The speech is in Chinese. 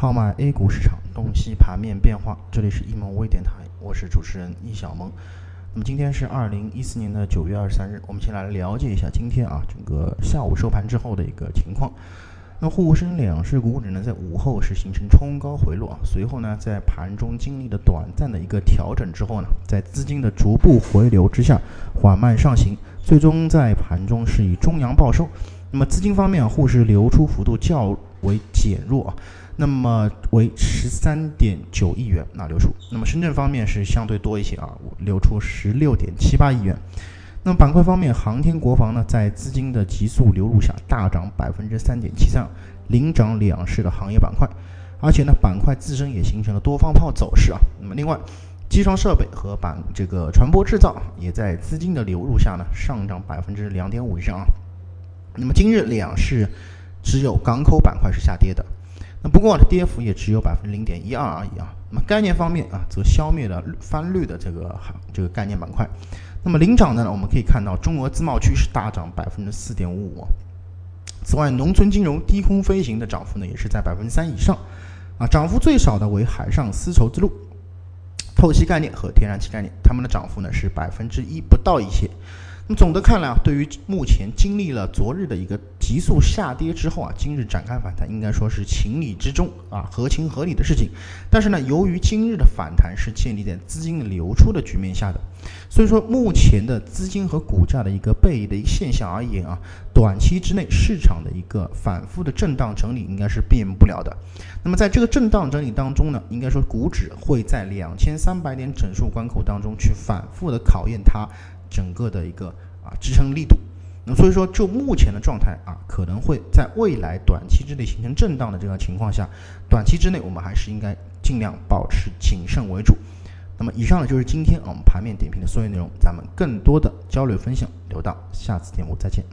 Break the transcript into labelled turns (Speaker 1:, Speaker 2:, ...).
Speaker 1: 号脉 A 股市场，洞悉盘面变化。这里是易盟微电台，我是主持人易小萌。那么今天是二零一四年的九月二十三日，我们先来了解一下今天啊整个下午收盘之后的一个情况。那沪深两市股指呢，在午后是形成冲高回落啊，随后呢，在盘中经历了短暂的一个调整之后呢，在资金的逐步回流之下，缓慢上行，最终在盘中是以中阳报收。那么资金方面，沪市流出幅度较为减弱啊，那么为十三点九亿元那流出。那么深圳方面是相对多一些啊，流出十六点七八亿元。那么板块方面，航天国防呢，在资金的急速流入下，大涨百分之三点七三，领涨两市的行业板块，而且呢，板块自身也形成了多方炮走势啊。那么另外，机床设备和板这个船舶制造也在资金的流入下呢，上涨百分之两点五以上啊。那么今日两市只有港口板块是下跌的，那不过呢，跌幅也只有百分之零点一二而已啊。那么概念方面啊，则消灭了翻绿的这个这个概念板块。那么领涨的呢，我们可以看到中俄自贸区是大涨百分之四点五五。此外，农村金融、低空飞行的涨幅呢，也是在百分之三以上。啊，涨幅最少的为海上丝绸之路、透析概念和天然气概念，它们的涨幅呢是百分之一不到一些。那么总的看来啊，对于目前经历了昨日的一个急速下跌之后啊，今日展开反弹，应该说是情理之中啊，合情合理的事情。但是呢，由于今日的反弹是建立在资金流出的局面下的，所以说目前的资金和股价的一个背离的一个现象而言啊，短期之内市场的一个反复的震荡整理应该是避免不了的。那么在这个震荡整理当中呢，应该说股指会在两千三百点整数关口当中去反复的考验它。整个的一个啊支撑力度，那所以说就目前的状态啊，可能会在未来短期之内形成震荡的这个情况下，短期之内我们还是应该尽量保持谨慎为主。那么以上呢就是今天我们盘面点评的所有内容，咱们更多的交流分享留到下次节目再见。